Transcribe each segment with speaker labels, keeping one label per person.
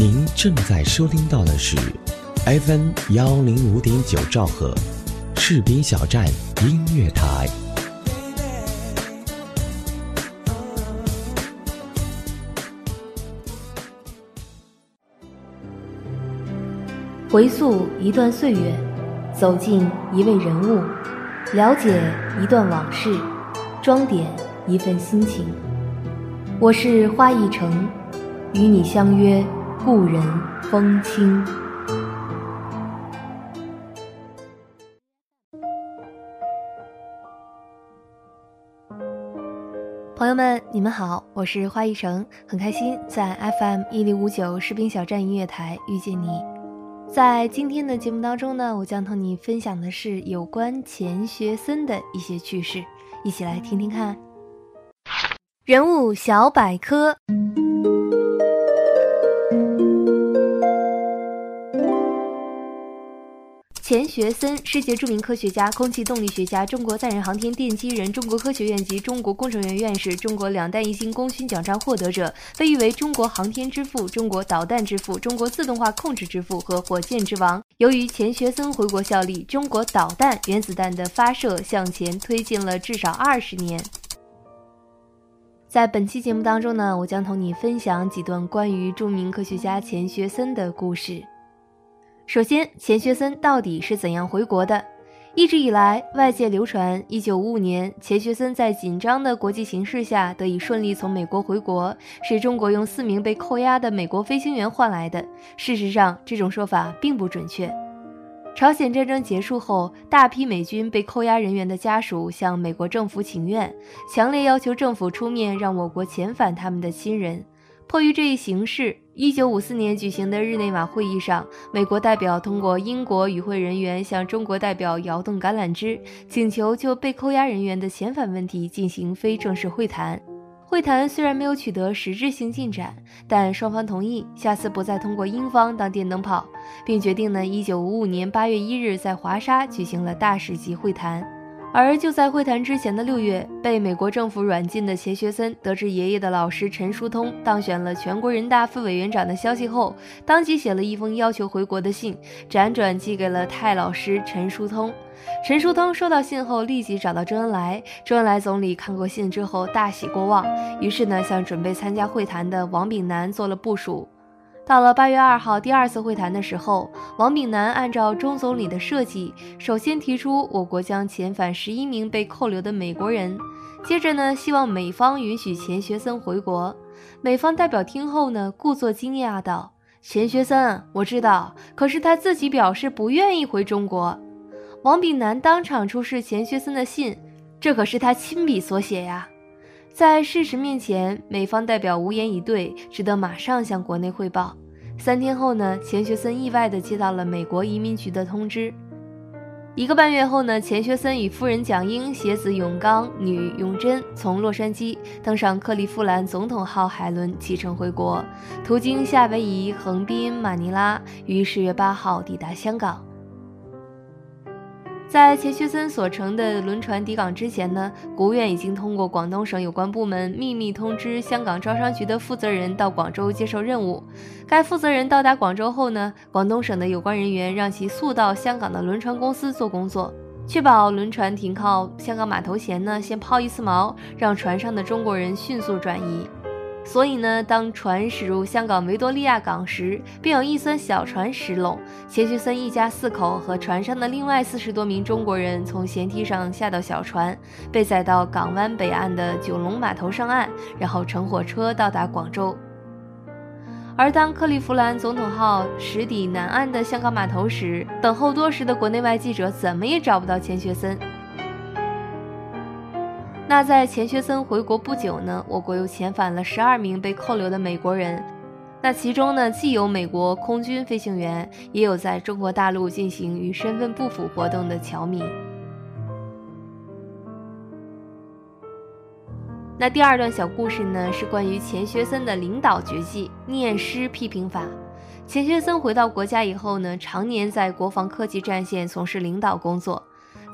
Speaker 1: 您正在收听到的是 FM 幺零五点九兆赫，士兵小站音乐台。
Speaker 2: 回溯一段岁月，走进一位人物，了解一段往事，装点一份心情。我是花一城，与你相约故人风清。朋友们，你们好，我是花一城，很开心在 FM 一零五九士兵小站音乐台遇见你。在今天的节目当中呢，我将同你分享的是有关钱学森的一些趣事，一起来听听看。人物小百科。钱学森，世界著名科学家、空气动力学家，中国载人航天奠基人，中国科学院及中国工程院院士，中国两弹一星功勋奖章获得者，被誉为中国航天之父、中国导弹之父、中国自动化控制之父和火箭之王。由于钱学森回国效力，中国导弹、原子弹的发射向前推进了至少二十年。在本期节目当中呢，我将同你分享几段关于著名科学家钱学森的故事。首先，钱学森到底是怎样回国的？一直以来，外界流传，1955年钱学森在紧张的国际形势下得以顺利从美国回国，是中国用四名被扣押的美国飞行员换来的。事实上，这种说法并不准确。朝鲜战争结束后，大批美军被扣押人员的家属向美国政府请愿，强烈要求政府出面让我国遣返他们的亲人。迫于这一形势，一九五四年举行的日内瓦会议上，美国代表通过英国与会人员向中国代表摇动橄榄枝，请求就被扣押人员的遣返问题进行非正式会谈。会谈虽然没有取得实质性进展，但双方同意下次不再通过英方当电灯泡，并决定呢，一九五五年八月一日在华沙举行了大使级会谈。而就在会谈之前的六月，被美国政府软禁的钱学森得知爷爷的老师陈叔通当选了全国人大副委员长的消息后，当即写了一封要求回国的信，辗转寄给了太老师陈叔通。陈叔通收到信后，立即找到周恩来。周恩来总理看过信之后，大喜过望，于是呢，向准备参加会谈的王炳南做了部署。到了八月二号第二次会谈的时候，王炳南按照钟总理的设计，首先提出我国将遣返十一名被扣留的美国人，接着呢，希望美方允许钱学森回国。美方代表听后呢，故作惊讶道：“钱学森，我知道，可是他自己表示不愿意回中国。”王炳南当场出示钱学森的信，这可是他亲笔所写呀。在事实面前，美方代表无言以对，只得马上向国内汇报。三天后呢，钱学森意外地接到了美国移民局的通知。一个半月后呢，钱学森与夫人蒋英、携子永刚、女永贞从洛杉矶登上克利夫兰总统号海轮启程回国，途经夏威夷、横滨、马尼拉，于十月八号抵达香港。在钱学森所乘的轮船抵港之前呢，国务院已经通过广东省有关部门秘密通知香港招商局的负责人到广州接受任务。该负责人到达广州后呢，广东省的有关人员让其速到香港的轮船公司做工作，确保轮船停靠香港码头前呢，先抛一次锚，让船上的中国人迅速转移。所以呢，当船驶入香港维多利亚港时，便有一艘小船驶拢，钱学森一家四口和船上的另外四十多名中国人从舷梯上下到小船，被载到港湾北岸的九龙码头上岸，然后乘火车到达广州。而当克利夫兰总统号驶抵南岸的香港码头时，等候多时的国内外记者怎么也找不到钱学森。那在钱学森回国不久呢，我国又遣返了十二名被扣留的美国人。那其中呢，既有美国空军飞行员，也有在中国大陆进行与身份不符活动的侨民。那第二段小故事呢，是关于钱学森的领导绝技——念诗批评法。钱学森回到国家以后呢，常年在国防科技战线从事领导工作。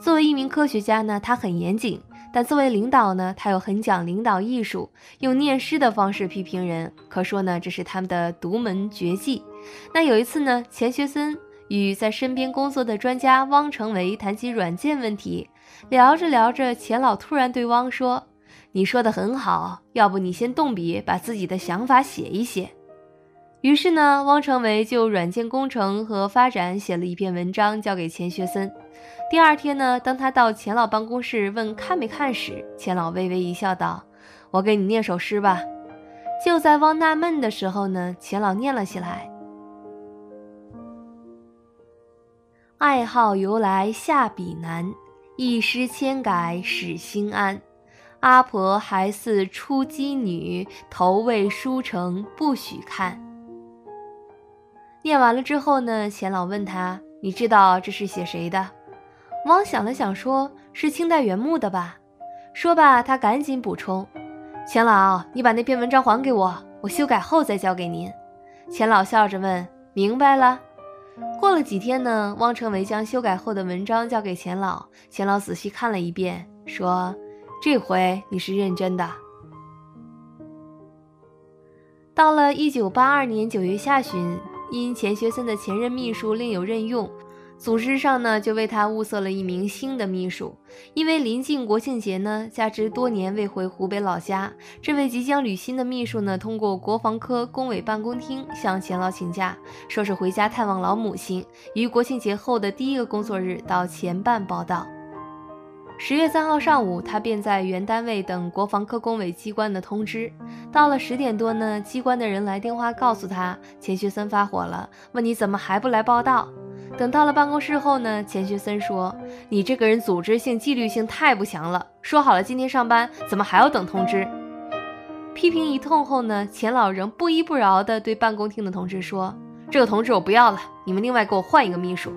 Speaker 2: 作为一名科学家呢，他很严谨。但作为领导呢，他又很讲领导艺术，用念诗的方式批评人，可说呢这是他们的独门绝技。那有一次呢，钱学森与在身边工作的专家汪成维谈起软件问题，聊着聊着，钱老突然对汪说：“你说的很好，要不你先动笔把自己的想法写一写。”于是呢，汪成维就软件工程和发展写了一篇文章交给钱学森。第二天呢，当他到钱老办公室问看没看时，钱老微微一笑，道：“我给你念首诗吧。”就在汪纳闷的时候呢，钱老念了起来：“爱好由来下笔难，一诗千改始心安。阿婆还似初鸡女，头未梳成不许看。”念完了之后呢，钱老问他：“你知道这是写谁的？”汪想了想，说是清代原木的吧。说罢，他赶紧补充：“钱老，你把那篇文章还给我，我修改后再交给您。”钱老笑着问：“明白了？”过了几天呢，汪成维将修改后的文章交给钱老，钱老仔细看了一遍，说：“这回你是认真的。”到了一九八二年九月下旬，因钱学森的前任秘书另有任用。组织上呢，就为他物色了一名新的秘书。因为临近国庆节呢，加之多年未回湖北老家，这位即将履新的秘书呢，通过国防科工委办公厅向钱老请假，说是回家探望老母亲，于国庆节后的第一个工作日到前办报道。十月三号上午，他便在原单位等国防科工委机关的通知。到了十点多呢，机关的人来电话告诉他，钱学森发火了，问你怎么还不来报道。等到了办公室后呢，钱学森说：“你这个人组织性、纪律性太不强了。说好了今天上班，怎么还要等通知？”批评一通后呢，钱老仍不依不饶地对办公厅的同志说：“这个同志我不要了，你们另外给我换一个秘书。”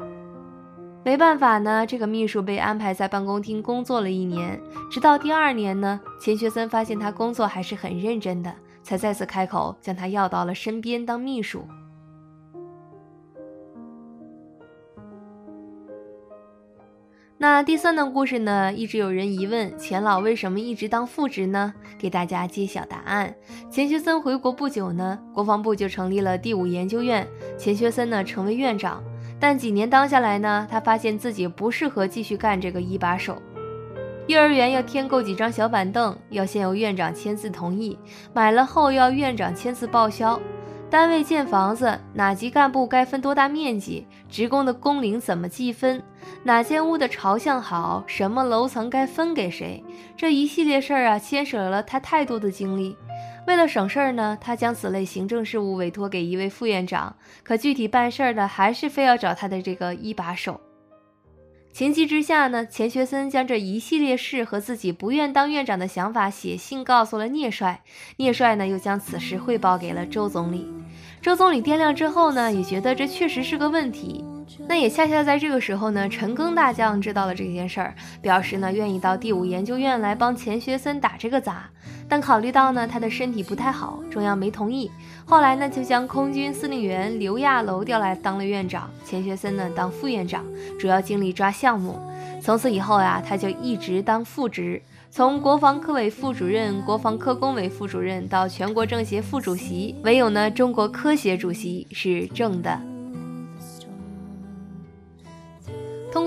Speaker 2: 没办法呢，这个秘书被安排在办公厅工作了一年，直到第二年呢，钱学森发现他工作还是很认真的，才再次开口将他要到了身边当秘书。那第三段故事呢？一直有人疑问钱老为什么一直当副职呢？给大家揭晓答案。钱学森回国不久呢，国防部就成立了第五研究院，钱学森呢成为院长。但几年当下来呢，他发现自己不适合继续干这个一把手。幼儿园要添购几张小板凳，要先由院长签字同意，买了后要院长签字报销。单位建房子，哪级干部该分多大面积？职工的工龄怎么计分？哪间屋的朝向好？什么楼层该分给谁？这一系列事儿啊，牵扯了他太多的精力。为了省事儿呢，他将此类行政事务委托给一位副院长，可具体办事儿的还是非要找他的这个一把手。情急之下呢，钱学森将这一系列事和自己不愿当院长的想法写信告诉了聂帅，聂帅呢又将此事汇报给了周总理。周总理掂量之后呢，也觉得这确实是个问题。那也恰恰在这个时候呢，陈庚大将知道了这件事儿，表示呢愿意到第五研究院来帮钱学森打这个杂。但考虑到呢他的身体不太好，中央没同意。后来呢就将空军司令员刘亚楼调来当了院长，钱学森呢当副院长，主要精力抓项目。从此以后呀，他就一直当副职。从国防科委副主任、国防科工委副主任到全国政协副主席，唯有呢中国科协主席是正的。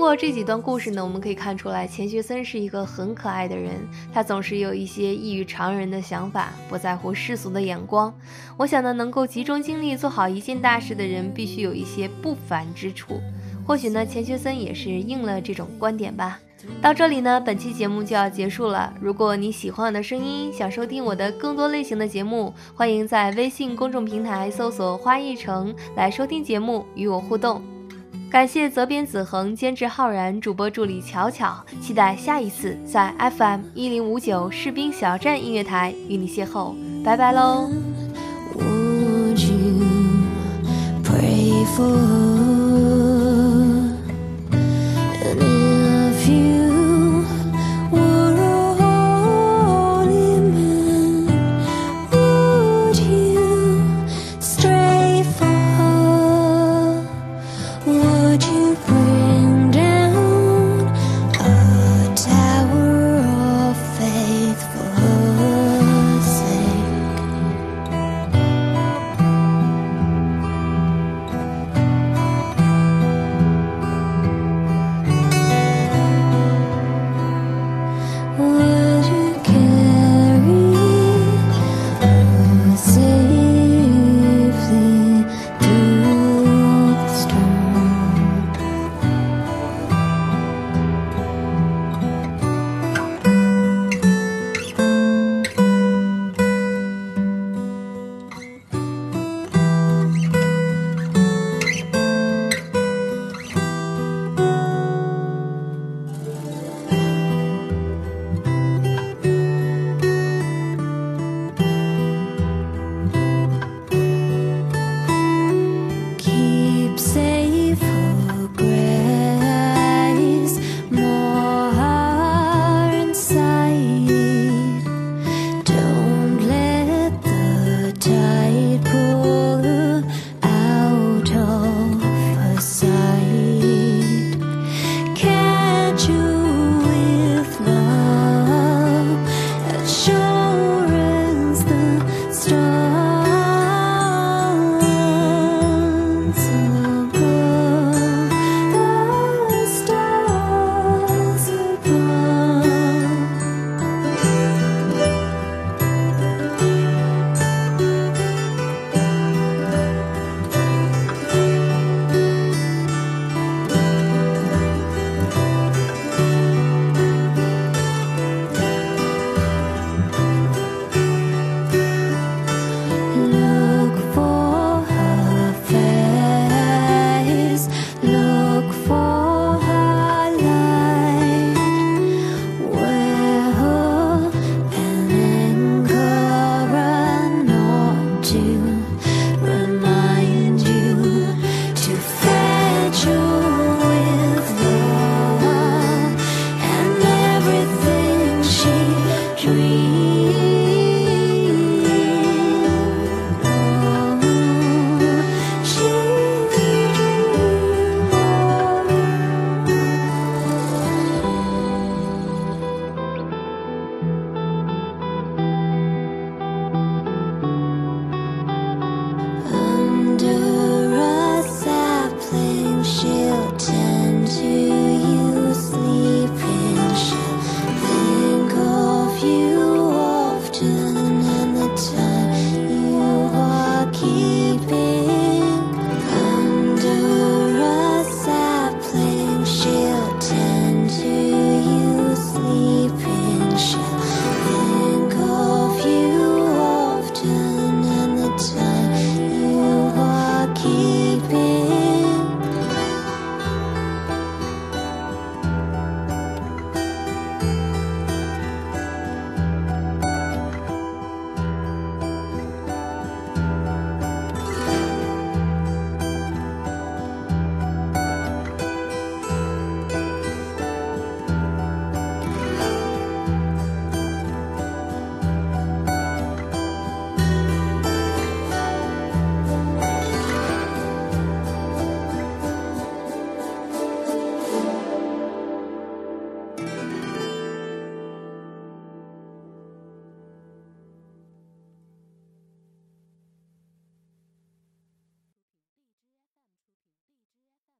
Speaker 2: 通过这几段故事呢，我们可以看出来，钱学森是一个很可爱的人。他总是有一些异于常人的想法，不在乎世俗的眼光。我想呢，能够集中精力做好一件大事的人，必须有一些不凡之处。或许呢，钱学森也是应了这种观点吧。到这里呢，本期节目就要结束了。如果你喜欢我的声音，想收听我的更多类型的节目，欢迎在微信公众平台搜索“花一城”来收听节目，与我互动。感谢责编子恒、监制浩然、主播助理巧巧，期待下一次在 FM 一零五九士兵小站音乐台与你邂逅，拜拜喽。Would you pray for